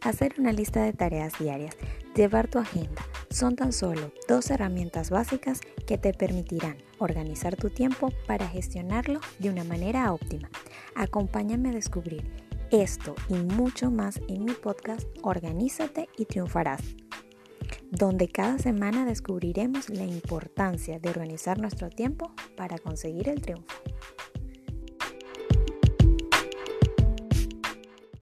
Hacer una lista de tareas diarias, llevar tu agenda, son tan solo dos herramientas básicas que te permitirán organizar tu tiempo para gestionarlo de una manera óptima. Acompáñame a descubrir esto y mucho más en mi podcast Organízate y triunfarás, donde cada semana descubriremos la importancia de organizar nuestro tiempo para conseguir el triunfo.